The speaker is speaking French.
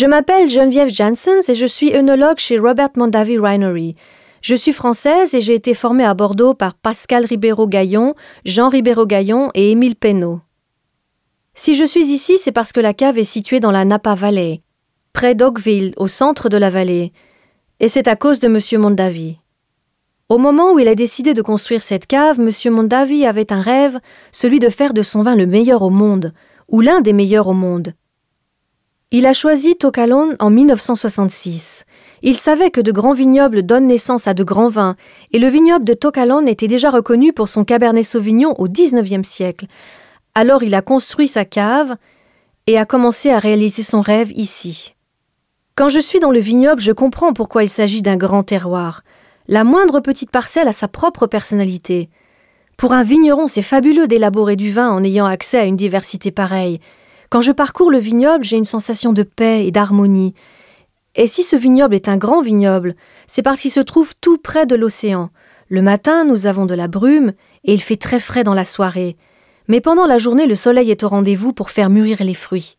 Je m'appelle Geneviève Janssens et je suis œnologue chez Robert Mondavi Winery. Je suis française et j'ai été formée à Bordeaux par Pascal Ribeiro-Gaillon, Jean Ribeiro-Gaillon et Émile Penneau. Si je suis ici, c'est parce que la cave est située dans la Napa Valley, près d'Oakville, au centre de la vallée, et c'est à cause de M. Mondavi. Au moment où il a décidé de construire cette cave, M. Mondavi avait un rêve, celui de faire de son vin le meilleur au monde, ou l'un des meilleurs au monde. Il a choisi Tocalone en 1966. Il savait que de grands vignobles donnent naissance à de grands vins, et le vignoble de Tocalone était déjà reconnu pour son Cabernet Sauvignon au XIXe siècle. Alors il a construit sa cave et a commencé à réaliser son rêve ici. Quand je suis dans le vignoble, je comprends pourquoi il s'agit d'un grand terroir. La moindre petite parcelle a sa propre personnalité. Pour un vigneron, c'est fabuleux d'élaborer du vin en ayant accès à une diversité pareille. Quand je parcours le vignoble, j'ai une sensation de paix et d'harmonie. Et si ce vignoble est un grand vignoble, c'est parce qu'il se trouve tout près de l'océan. Le matin, nous avons de la brume, et il fait très frais dans la soirée. Mais pendant la journée, le soleil est au rendez-vous pour faire mûrir les fruits.